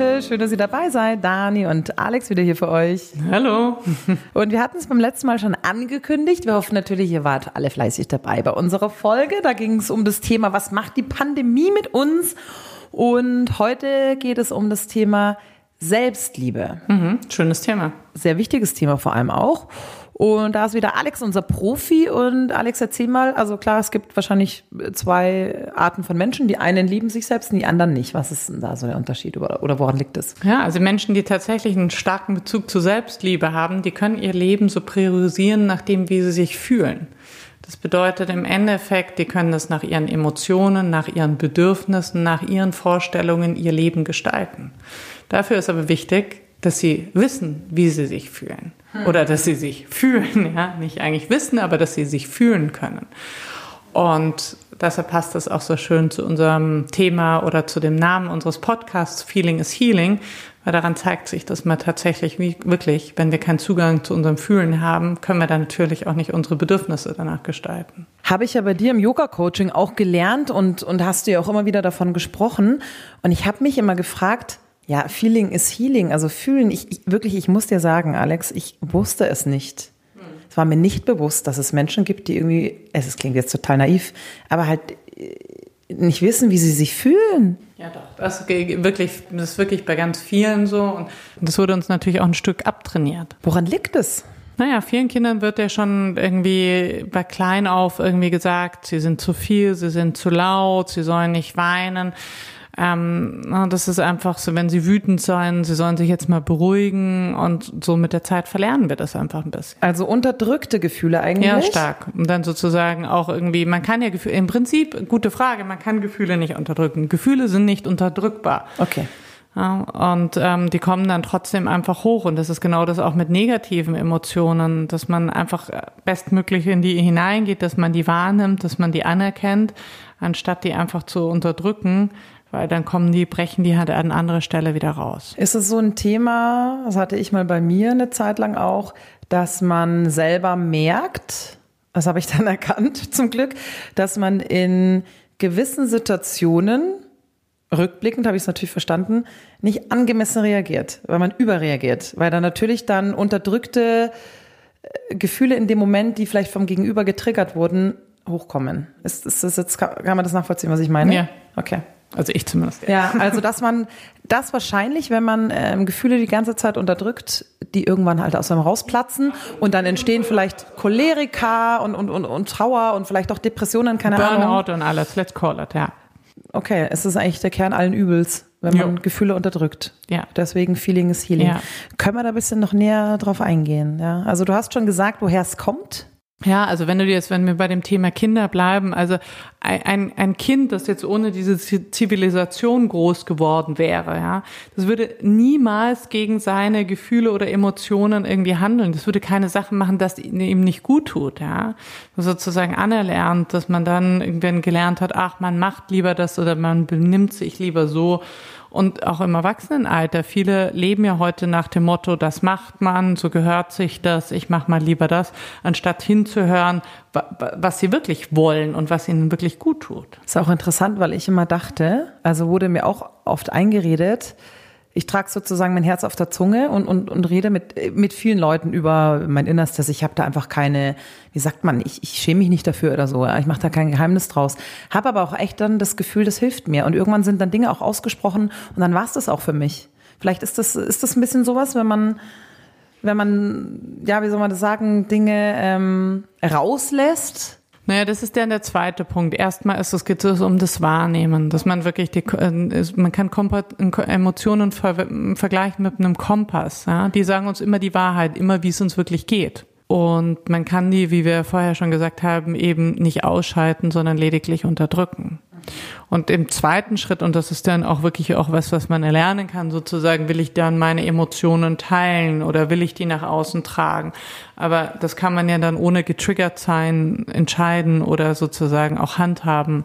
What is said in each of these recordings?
Leute, schön, dass ihr dabei seid. Dani und Alex wieder hier für euch. Hallo. Und wir hatten es beim letzten Mal schon angekündigt. Wir hoffen natürlich, ihr wart alle fleißig dabei bei unserer Folge. Da ging es um das Thema, was macht die Pandemie mit uns? Und heute geht es um das Thema Selbstliebe. Mhm, schönes Thema. Sehr wichtiges Thema vor allem auch. Und da ist wieder Alex unser Profi. Und Alex, erzähl mal, also klar, es gibt wahrscheinlich zwei Arten von Menschen. Die einen lieben sich selbst und die anderen nicht. Was ist denn da so der Unterschied oder, oder woran liegt es? Ja, also Menschen, die tatsächlich einen starken Bezug zur Selbstliebe haben, die können ihr Leben so priorisieren, nachdem wie sie sich fühlen. Das bedeutet im Endeffekt, die können das nach ihren Emotionen, nach ihren Bedürfnissen, nach ihren Vorstellungen ihr Leben gestalten. Dafür ist aber wichtig, dass sie wissen, wie sie sich fühlen. Oder dass sie sich fühlen, ja, nicht eigentlich wissen, aber dass sie sich fühlen können. Und deshalb passt das auch so schön zu unserem Thema oder zu dem Namen unseres Podcasts Feeling is Healing, weil daran zeigt sich, dass man tatsächlich wirklich, wenn wir keinen Zugang zu unserem Fühlen haben, können wir dann natürlich auch nicht unsere Bedürfnisse danach gestalten. Habe ich ja bei dir im Yoga-Coaching auch gelernt und, und hast du ja auch immer wieder davon gesprochen. Und ich habe mich immer gefragt, ja, Feeling is Healing, also fühlen. Ich, ich, wirklich, ich muss dir sagen, Alex, ich wusste es nicht. Es war mir nicht bewusst, dass es Menschen gibt, die irgendwie, es klingt jetzt total naiv, aber halt äh, nicht wissen, wie sie sich fühlen. Ja, doch. Das ist wirklich, das ist wirklich bei ganz vielen so. Und das wurde uns natürlich auch ein Stück abtrainiert. Woran liegt es? Naja, vielen Kindern wird ja schon irgendwie bei klein auf irgendwie gesagt, sie sind zu viel, sie sind zu laut, sie sollen nicht weinen. Ähm, das ist einfach so, wenn sie wütend sein, sie sollen sich jetzt mal beruhigen und so mit der Zeit verlernen wir das einfach ein bisschen. Also unterdrückte Gefühle eigentlich? Ja, stark. Und dann sozusagen auch irgendwie, man kann ja Gefühle, im Prinzip, gute Frage, man kann Gefühle nicht unterdrücken. Gefühle sind nicht unterdrückbar. Okay. Ja, und ähm, die kommen dann trotzdem einfach hoch. Und das ist genau das auch mit negativen Emotionen, dass man einfach bestmöglich in die hineingeht, dass man die wahrnimmt, dass man die anerkennt, anstatt die einfach zu unterdrücken, weil dann kommen die, brechen die halt an anderer Stelle wieder raus. Ist es so ein Thema, das hatte ich mal bei mir eine Zeit lang auch, dass man selber merkt, das habe ich dann erkannt zum Glück, dass man in gewissen Situationen, rückblickend habe ich es natürlich verstanden, nicht angemessen reagiert, weil man überreagiert, weil dann natürlich dann unterdrückte äh, Gefühle in dem Moment, die vielleicht vom Gegenüber getriggert wurden, hochkommen. Ist, ist das jetzt, kann man das nachvollziehen, was ich meine? Ja. Okay. Also ich zumindest. Ja, also dass man das wahrscheinlich, wenn man ähm, Gefühle die ganze Zeit unterdrückt, die irgendwann halt aus einem rausplatzen und dann entstehen vielleicht Cholerika und, und, und, und Trauer und vielleicht auch Depressionen, keine Burnout Ahnung. Burnout und alles, let's call it, ja. Okay, es ist eigentlich der Kern allen Übels, wenn man jo. Gefühle unterdrückt. Ja. Deswegen Feeling is Healing. Ja. Können wir da ein bisschen noch näher drauf eingehen? Ja, also du hast schon gesagt, woher es kommt. Ja, also wenn du jetzt, wenn wir bei dem Thema Kinder bleiben, also ein, ein Kind, das jetzt ohne diese Zivilisation groß geworden wäre, ja, das würde niemals gegen seine Gefühle oder Emotionen irgendwie handeln. Das würde keine Sachen machen, dass ihm nicht gut tut, ja. Sozusagen anerlernt, dass man dann irgendwann gelernt hat, ach, man macht lieber das oder man benimmt sich lieber so und auch im Erwachsenenalter. Viele leben ja heute nach dem Motto, das macht man, so gehört sich das, ich mache mal lieber das, anstatt hinzuhören, was sie wirklich wollen und was ihnen wirklich gut tut. ist auch interessant, weil ich immer dachte, also wurde mir auch oft eingeredet, ich trage sozusagen mein Herz auf der Zunge und, und, und rede mit, mit vielen Leuten über mein Innerstes. Ich habe da einfach keine, wie sagt man, ich, ich schäme mich nicht dafür oder so. Ich mache da kein Geheimnis draus. Habe aber auch echt dann das Gefühl, das hilft mir. Und irgendwann sind dann Dinge auch ausgesprochen und dann war es das auch für mich. Vielleicht ist das, ist das ein bisschen sowas, wenn man, wenn man, ja, wie soll man das sagen, Dinge ähm, rauslässt naja, das ist dann der zweite Punkt. Erstmal ist es, geht es um das Wahrnehmen, dass man wirklich die, äh, man kann Emotionen vergleichen mit einem Kompass. Ja? Die sagen uns immer die Wahrheit, immer wie es uns wirklich geht. Und man kann die, wie wir vorher schon gesagt haben, eben nicht ausschalten, sondern lediglich unterdrücken. Und im zweiten Schritt, und das ist dann auch wirklich auch was, was man erlernen kann, sozusagen, will ich dann meine Emotionen teilen oder will ich die nach außen tragen? Aber das kann man ja dann ohne getriggert sein entscheiden oder sozusagen auch handhaben.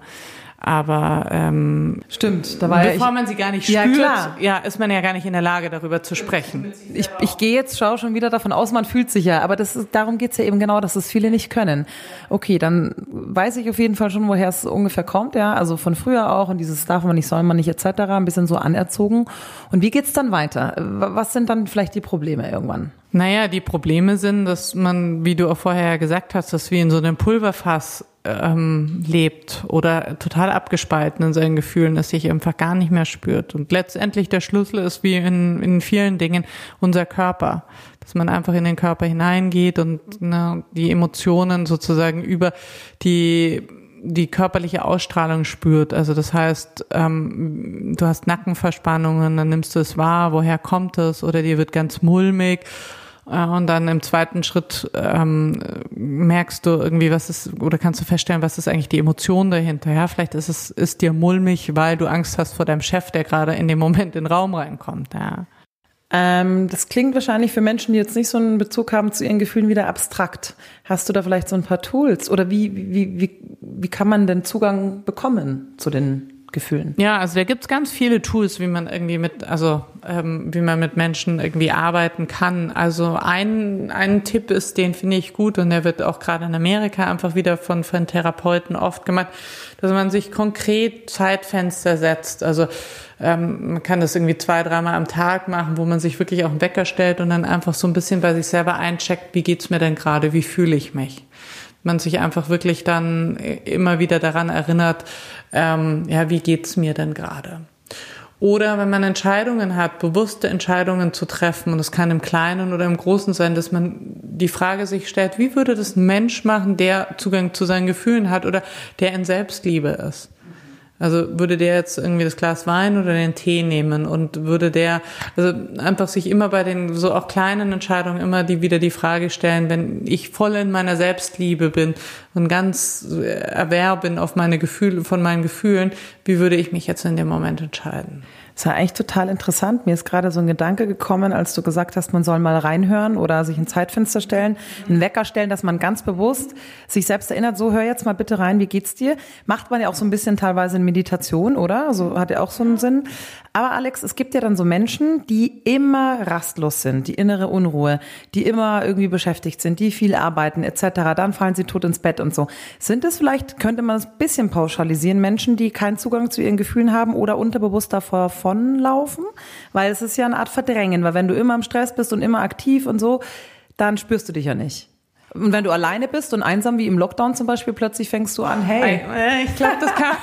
Aber ähm, stimmt, da war bevor ja man sie gar nicht spürt, ja, ja, ist man ja gar nicht in der Lage, darüber zu sprechen. Ich, ich gehe jetzt, schau schon wieder davon aus, man fühlt sich ja, aber das ist, darum geht's ja eben genau, dass es viele nicht können. Okay, dann weiß ich auf jeden Fall schon, woher es ungefähr kommt, ja, also von früher auch und dieses darf man nicht, soll man nicht etc., ein bisschen so anerzogen. Und wie geht's dann weiter? Was sind dann vielleicht die Probleme irgendwann? Naja, die Probleme sind, dass man, wie du auch vorher gesagt hast, dass wir in so einem Pulverfass ähm, lebt oder total abgespalten in seinen Gefühlen, dass sich einfach gar nicht mehr spürt. Und letztendlich der Schlüssel ist wie in, in vielen Dingen unser Körper. Dass man einfach in den Körper hineingeht und ne, die Emotionen sozusagen über die die körperliche Ausstrahlung spürt. Also das heißt, ähm, du hast Nackenverspannungen, dann nimmst du es wahr, woher kommt es oder dir wird ganz mulmig und dann im zweiten Schritt ähm, merkst du irgendwie, was ist, oder kannst du feststellen, was ist eigentlich die Emotion dahinter. Ja, vielleicht ist es, ist dir mulmig, weil du Angst hast vor deinem Chef, der gerade in dem Moment in den Raum reinkommt. Ja. Ähm, das klingt wahrscheinlich für Menschen, die jetzt nicht so einen Bezug haben zu ihren Gefühlen, wieder abstrakt. Hast du da vielleicht so ein paar Tools? Oder wie, wie, wie, wie kann man denn Zugang bekommen zu den Gefühlen. Ja, also da gibt's ganz viele Tools, wie man irgendwie mit, also ähm, wie man mit Menschen irgendwie arbeiten kann. Also ein, ein Tipp ist, den finde ich gut und der wird auch gerade in Amerika einfach wieder von, von Therapeuten oft gemacht, dass man sich konkret Zeitfenster setzt. Also ähm, man kann das irgendwie zwei, dreimal am Tag machen, wo man sich wirklich auch einen Wecker stellt und dann einfach so ein bisschen bei sich selber eincheckt, wie geht's mir denn gerade, wie fühle ich mich man sich einfach wirklich dann immer wieder daran erinnert, ähm, ja, wie geht's mir denn gerade? Oder wenn man Entscheidungen hat, bewusste Entscheidungen zu treffen, und das kann im Kleinen oder im Großen sein, dass man die Frage sich stellt, wie würde das ein Mensch machen, der Zugang zu seinen Gefühlen hat oder der in Selbstliebe ist? Also würde der jetzt irgendwie das Glas Wein oder den Tee nehmen und würde der also einfach sich immer bei den so auch kleinen Entscheidungen immer die wieder die Frage stellen, wenn ich voll in meiner Selbstliebe bin und ganz erwerb bin auf meine Gefühle von meinen Gefühlen, wie würde ich mich jetzt in dem Moment entscheiden? Das war eigentlich total interessant. Mir ist gerade so ein Gedanke gekommen, als du gesagt hast, man soll mal reinhören oder sich ein Zeitfenster stellen, einen Wecker stellen, dass man ganz bewusst sich selbst erinnert, so hör jetzt mal bitte rein, wie geht's dir? Macht man ja auch so ein bisschen teilweise in Meditation, oder? So hat ja auch so einen Sinn. Aber Alex, es gibt ja dann so Menschen, die immer rastlos sind, die innere Unruhe, die immer irgendwie beschäftigt sind, die viel arbeiten etc. Dann fallen sie tot ins Bett und so. Sind es vielleicht, könnte man es ein bisschen pauschalisieren, Menschen, die keinen Zugang zu ihren Gefühlen haben oder unterbewusst davor davonlaufen, weil es ist ja eine Art Verdrängen, weil wenn du immer im Stress bist und immer aktiv und so, dann spürst du dich ja nicht. Und wenn du alleine bist und einsam wie im Lockdown zum Beispiel, plötzlich fängst du an, hey. Ich glaube, das kann,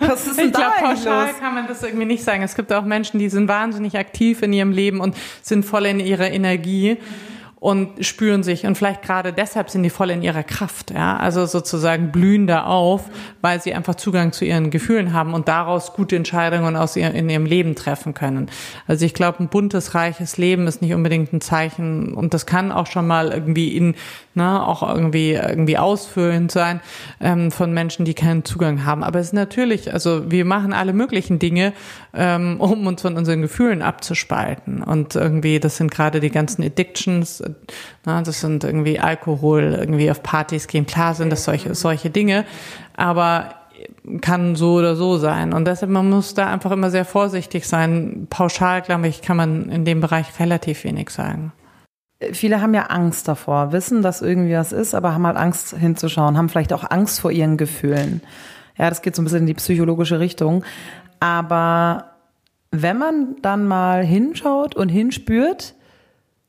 was ist denn ich glaube, pauschal kann man das irgendwie nicht sagen. Es gibt auch Menschen, die sind wahnsinnig aktiv in ihrem Leben und sind voll in ihrer Energie. Mhm und spüren sich und vielleicht gerade deshalb sind die voll in ihrer Kraft, ja, also sozusagen blühen da auf, weil sie einfach Zugang zu ihren Gefühlen haben und daraus gute Entscheidungen aus ihr, in ihrem Leben treffen können. Also ich glaube, ein buntes, reiches Leben ist nicht unbedingt ein Zeichen und das kann auch schon mal irgendwie in ne, auch irgendwie irgendwie ausfüllend sein ähm, von Menschen, die keinen Zugang haben. Aber es ist natürlich, also wir machen alle möglichen Dinge, ähm, um uns von unseren Gefühlen abzuspalten. Und irgendwie, das sind gerade die ganzen Addictions, ne, das sind irgendwie Alkohol, irgendwie auf Partys gehen. Klar sind das solche solche Dinge, aber kann so oder so sein. Und deshalb, man muss da einfach immer sehr vorsichtig sein. Pauschal, glaube ich, kann man in dem Bereich relativ wenig sagen viele haben ja Angst davor, wissen, dass irgendwie was ist, aber haben halt Angst hinzuschauen, haben vielleicht auch Angst vor ihren Gefühlen. Ja, das geht so ein bisschen in die psychologische Richtung. Aber wenn man dann mal hinschaut und hinspürt,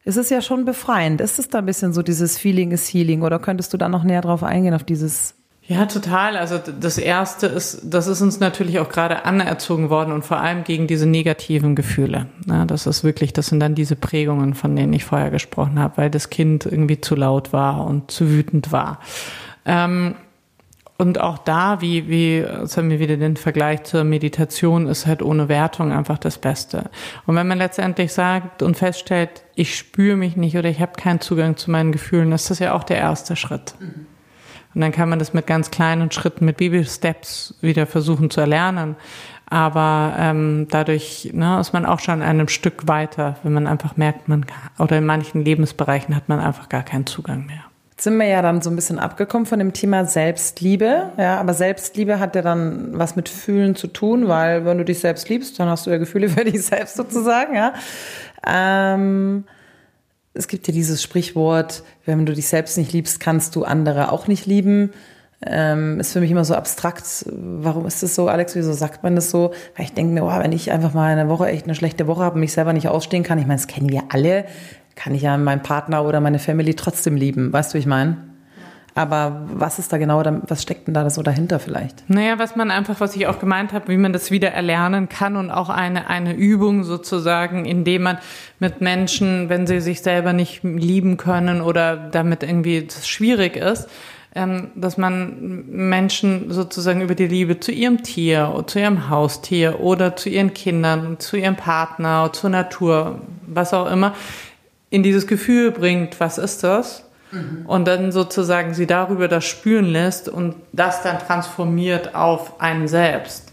ist es ja schon befreiend. Ist es da ein bisschen so dieses Feeling is Healing oder könntest du da noch näher drauf eingehen, auf dieses ja, total. Also das erste ist, das ist uns natürlich auch gerade anerzogen worden und vor allem gegen diese negativen Gefühle. Ja, das ist wirklich, das sind dann diese Prägungen, von denen ich vorher gesprochen habe, weil das Kind irgendwie zu laut war und zu wütend war. Ähm, und auch da, wie, wie, jetzt haben wir wieder den Vergleich zur Meditation, ist halt ohne Wertung einfach das Beste. Und wenn man letztendlich sagt und feststellt, ich spüre mich nicht oder ich habe keinen Zugang zu meinen Gefühlen, ist das ja auch der erste Schritt. Und dann kann man das mit ganz kleinen Schritten, mit Baby-Steps wieder versuchen zu erlernen. Aber ähm, dadurch ne, ist man auch schon einem Stück weiter, wenn man einfach merkt, man oder in manchen Lebensbereichen hat man einfach gar keinen Zugang mehr. Sind wir ja dann so ein bisschen abgekommen von dem Thema Selbstliebe. Ja, aber Selbstliebe hat ja dann was mit Fühlen zu tun, weil wenn du dich selbst liebst, dann hast du ja Gefühle für dich selbst sozusagen. Ja. Ähm, es gibt ja dieses Sprichwort, wenn du dich selbst nicht liebst, kannst du andere auch nicht lieben. Ähm, ist für mich immer so abstrakt. Warum ist das so, Alex? Wieso sagt man das so? Weil ich denke mir, oh, wenn ich einfach mal eine Woche echt eine schlechte Woche habe und mich selber nicht ausstehen kann, ich meine, das kennen wir alle, kann ich ja meinen Partner oder meine Family trotzdem lieben. Weißt du, wie ich meine? Aber was ist da genau, was steckt denn da so dahinter vielleicht? Naja, was man einfach, was ich auch gemeint habe, wie man das wieder erlernen kann und auch eine, eine Übung sozusagen, indem man mit Menschen, wenn sie sich selber nicht lieben können oder damit irgendwie das schwierig ist, ähm, dass man Menschen sozusagen über die Liebe zu ihrem Tier, zu ihrem Haustier oder zu ihren Kindern, zu ihrem Partner, zur Natur, was auch immer, in dieses Gefühl bringt, was ist das? Mhm. Und dann sozusagen sie darüber das spüren lässt und das dann transformiert auf einen selbst.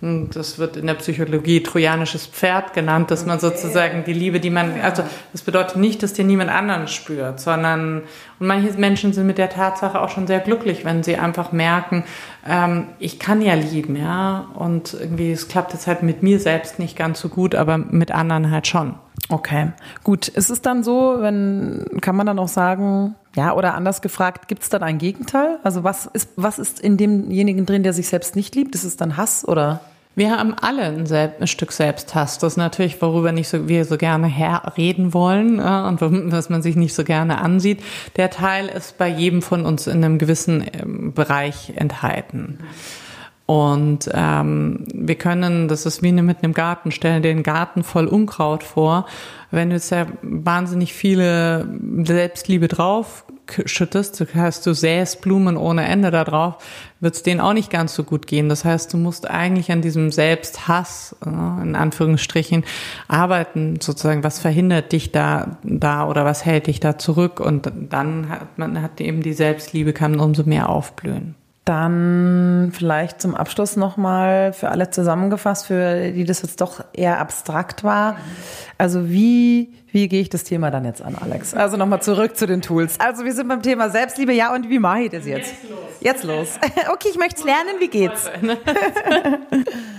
Und das wird in der Psychologie trojanisches Pferd genannt, dass man sozusagen die Liebe, die man, also das bedeutet nicht, dass dir niemand anderen spürt, sondern, und manche Menschen sind mit der Tatsache auch schon sehr glücklich, wenn sie einfach merken, ähm, ich kann ja lieben, ja, und irgendwie, es klappt jetzt halt mit mir selbst nicht ganz so gut, aber mit anderen halt schon. Okay, gut. Ist es dann so, wenn, kann man dann auch sagen, ja, oder anders gefragt, gibt es dann ein Gegenteil? Also was ist, was ist in demjenigen drin, der sich selbst nicht liebt? Ist es dann Hass oder? Wir haben alle ein, ein Stück Selbsthass. Das ist natürlich, worüber nicht so, wir so gerne reden wollen äh, und was man sich nicht so gerne ansieht. Der Teil ist bei jedem von uns in einem gewissen ähm, Bereich enthalten. Und ähm, wir können, das ist wie mit einem Garten, stellen den Garten voll Unkraut vor. Wenn du jetzt ja wahnsinnig viele Selbstliebe drauf schüttest, das du säst Blumen ohne Ende da drauf, wird es denen auch nicht ganz so gut gehen. Das heißt, du musst eigentlich an diesem Selbsthass, äh, in Anführungsstrichen, arbeiten, sozusagen, was verhindert dich da, da oder was hält dich da zurück und dann hat man, hat eben die Selbstliebe kann umso mehr aufblühen. Dann vielleicht zum Abschluss nochmal für alle zusammengefasst, für die das jetzt doch eher abstrakt war. Also wie, wie gehe ich das Thema dann jetzt an, Alex? Also nochmal zurück zu den Tools. Also wir sind beim Thema Selbstliebe, ja, und wie mache ich das jetzt? Jetzt los. Jetzt los. okay, ich möchte es lernen, wie geht's?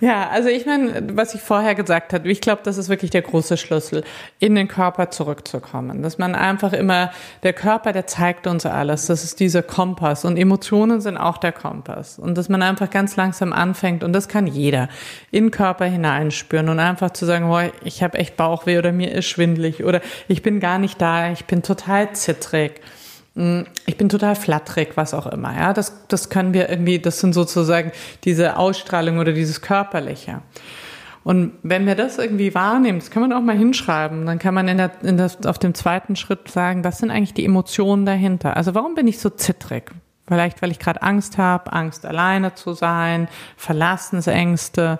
Ja, also ich meine, was ich vorher gesagt habe, ich glaube, das ist wirklich der große Schlüssel, in den Körper zurückzukommen. Dass man einfach immer, der Körper, der zeigt uns alles. Das ist dieser Kompass. Und Emotionen sind auch der Kompass. Und dass man einfach ganz langsam anfängt, und das kann jeder, in den Körper hineinspüren und einfach zu sagen, boah, ich habe echt Bauchweh oder mir ist schwindlig oder ich bin gar nicht da, ich bin total zittrig. Mm, ich bin total flatterig, was auch immer. Ja, das, das können wir irgendwie, das sind sozusagen diese Ausstrahlung oder dieses Körperliche. Und wenn wir das irgendwie wahrnehmen, das kann man auch mal hinschreiben, dann kann man in der, in der, auf dem zweiten Schritt sagen, was sind eigentlich die Emotionen dahinter? Also warum bin ich so zittrig? Vielleicht, weil ich gerade Angst habe, Angst alleine zu sein, Verlassensängste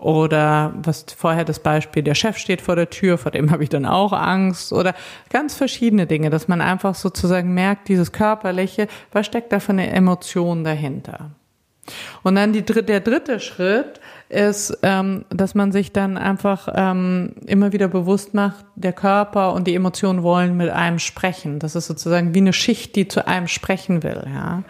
oder was vorher das Beispiel, der Chef steht vor der Tür, vor dem habe ich dann auch Angst oder ganz verschiedene Dinge, dass man einfach sozusagen merkt, dieses körperliche, was steckt da für eine Emotion dahinter. Und dann die, der dritte Schritt ist, ähm, dass man sich dann einfach ähm, immer wieder bewusst macht, der Körper und die Emotionen wollen mit einem sprechen. Das ist sozusagen wie eine Schicht, die zu einem sprechen will. Ja.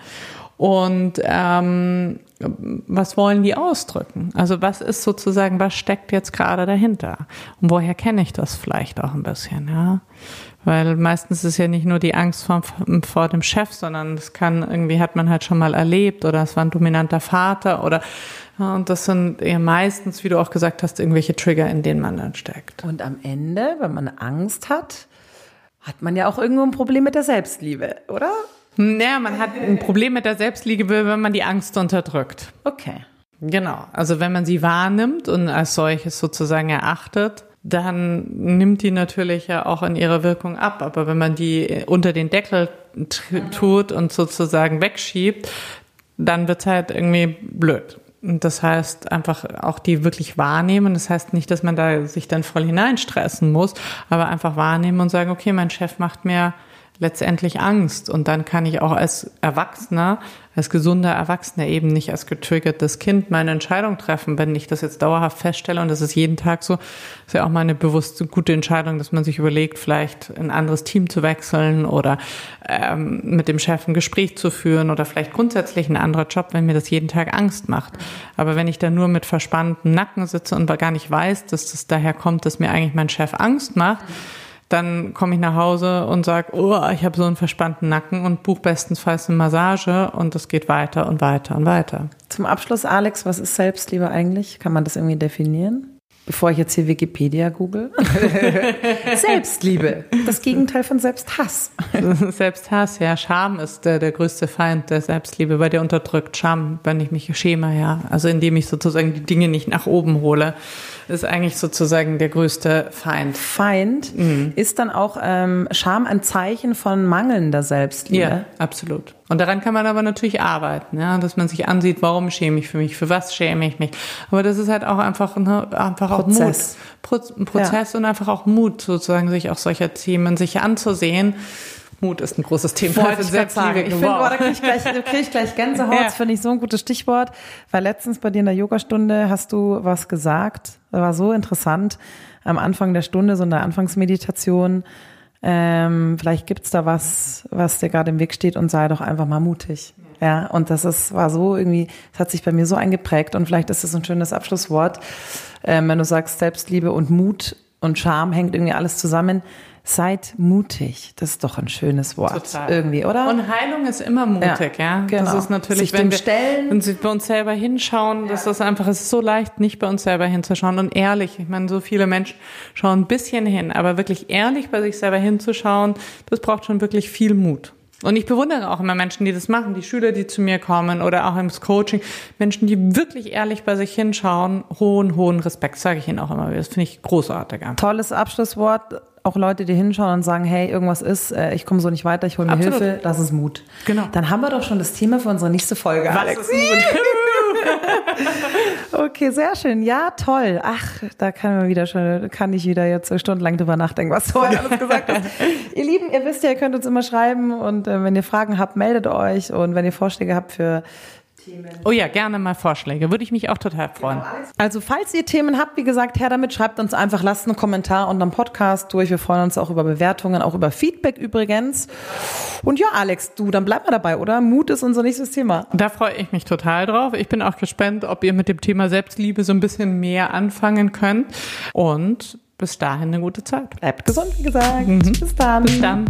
Und ähm, was wollen die ausdrücken? Also was ist sozusagen, was steckt jetzt gerade dahinter? Und woher kenne ich das vielleicht auch ein bisschen, ja? Weil meistens ist ja nicht nur die Angst vor, vor dem Chef, sondern es kann, irgendwie hat man halt schon mal erlebt oder es war ein dominanter Vater oder ja, und das sind eher meistens, wie du auch gesagt hast, irgendwelche Trigger, in denen man dann steckt. Und am Ende, wenn man Angst hat, hat man ja auch irgendwo ein Problem mit der Selbstliebe, oder? Naja, man hat ein Problem mit der Selbstliebe, wenn man die Angst unterdrückt. Okay. Genau. Also wenn man sie wahrnimmt und als solches sozusagen erachtet, dann nimmt die natürlich ja auch in ihrer Wirkung ab. Aber wenn man die unter den Deckel tut und sozusagen wegschiebt, dann wird's halt irgendwie blöd. Und das heißt einfach auch die wirklich wahrnehmen. Das heißt nicht, dass man da sich dann voll hineinstressen muss, aber einfach wahrnehmen und sagen, okay, mein Chef macht mir letztendlich Angst. Und dann kann ich auch als Erwachsener, als gesunder Erwachsener eben nicht als getriggertes Kind meine Entscheidung treffen. Wenn ich das jetzt dauerhaft feststelle und das ist jeden Tag so, ist ja auch mal eine bewusste, gute Entscheidung, dass man sich überlegt, vielleicht ein anderes Team zu wechseln oder ähm, mit dem Chef ein Gespräch zu führen oder vielleicht grundsätzlich ein anderer Job, wenn mir das jeden Tag Angst macht. Aber wenn ich da nur mit verspanntem Nacken sitze und gar nicht weiß, dass das daher kommt, dass mir eigentlich mein Chef Angst macht, dann komme ich nach Hause und sage, oh, ich habe so einen verspannten Nacken und buche bestenfalls eine Massage und es geht weiter und weiter und weiter. Zum Abschluss, Alex, was ist Selbstliebe eigentlich? Kann man das irgendwie definieren? Bevor ich jetzt hier Wikipedia google. Selbstliebe, das Gegenteil von Selbsthass. Selbsthass, ja. Scham ist der, der größte Feind der Selbstliebe, weil der unterdrückt Scham, wenn ich mich schäme, ja. Also indem ich sozusagen die Dinge nicht nach oben hole ist eigentlich sozusagen der größte Feind. Feind mhm. ist dann auch ähm, Scham ein Zeichen von mangelnder Selbstliebe. Ja, absolut. Und daran kann man aber natürlich arbeiten, ja, dass man sich ansieht, warum schäme ich für mich, für was schäme ich mich. Aber das ist halt auch einfach, ne, einfach Prozess. auch Mut. Pro Prozess ja. und einfach auch Mut, sozusagen sich auch solcher Themen sich anzusehen Mut ist ein großes Thema. Wollte ich Selbstliebe. Ich finde, oh, da kriege ich, gleich, krieg ich gleich Gänsehaut. Ja. finde ich so ein gutes Stichwort. Weil letztens bei dir in der Yogastunde hast du was gesagt. Das war so interessant. Am Anfang der Stunde, so in der Anfangsmeditation. Ähm, vielleicht gibt's da was, was dir gerade im Weg steht und sei doch einfach mal mutig. Ja, und das ist, war so irgendwie, das hat sich bei mir so eingeprägt und vielleicht ist das ein schönes Abschlusswort, ähm, wenn du sagst, Selbstliebe und Mut und Charme hängt irgendwie alles zusammen Seid mutig. Das ist doch ein schönes Wort. Total. Irgendwie, oder? Und Heilung ist immer mutig, ja. ja? Genau. Das ist natürlich, Sich wenn wir, stellen. wenn wir bei uns selber hinschauen, ja. dass das einfach, es ist so leicht, nicht bei uns selber hinzuschauen und ehrlich. Ich meine, so viele Menschen schauen ein bisschen hin, aber wirklich ehrlich bei sich selber hinzuschauen, das braucht schon wirklich viel Mut. Und ich bewundere auch immer Menschen, die das machen, die Schüler, die zu mir kommen oder auch im Coaching, Menschen, die wirklich ehrlich bei sich hinschauen, hohen, hohen Respekt, sage ich ihnen auch immer. Das finde ich großartig. Tolles Abschlusswort auch Leute, die hinschauen und sagen, hey, irgendwas ist, äh, ich komme so nicht weiter, ich hole mir Absolut. Hilfe, das ist Mut. Genau. Dann haben wir doch schon das Thema für unsere nächste Folge. Was Alex. ist Mut? okay, sehr schön. Ja, toll. Ach, da kann man wieder schon, kann ich wieder jetzt stundenlang drüber nachdenken, was du heute alles gesagt hast. ihr Lieben, ihr wisst ja, ihr könnt uns immer schreiben und äh, wenn ihr Fragen habt, meldet euch und wenn ihr Vorschläge habt für Themen. Oh ja, gerne mal Vorschläge. Würde ich mich auch total freuen. Genau, also, falls ihr Themen habt, wie gesagt, her damit, schreibt uns einfach, lasst einen Kommentar unter dem Podcast durch. Wir freuen uns auch über Bewertungen, auch über Feedback übrigens. Und ja, Alex, du, dann bleib mal dabei, oder? Mut ist unser nächstes Thema. Da freue ich mich total drauf. Ich bin auch gespannt, ob ihr mit dem Thema Selbstliebe so ein bisschen mehr anfangen könnt. Und bis dahin eine gute Zeit. Bleibt gesund, wie gesagt. Mhm. Bis dann. Bis dann.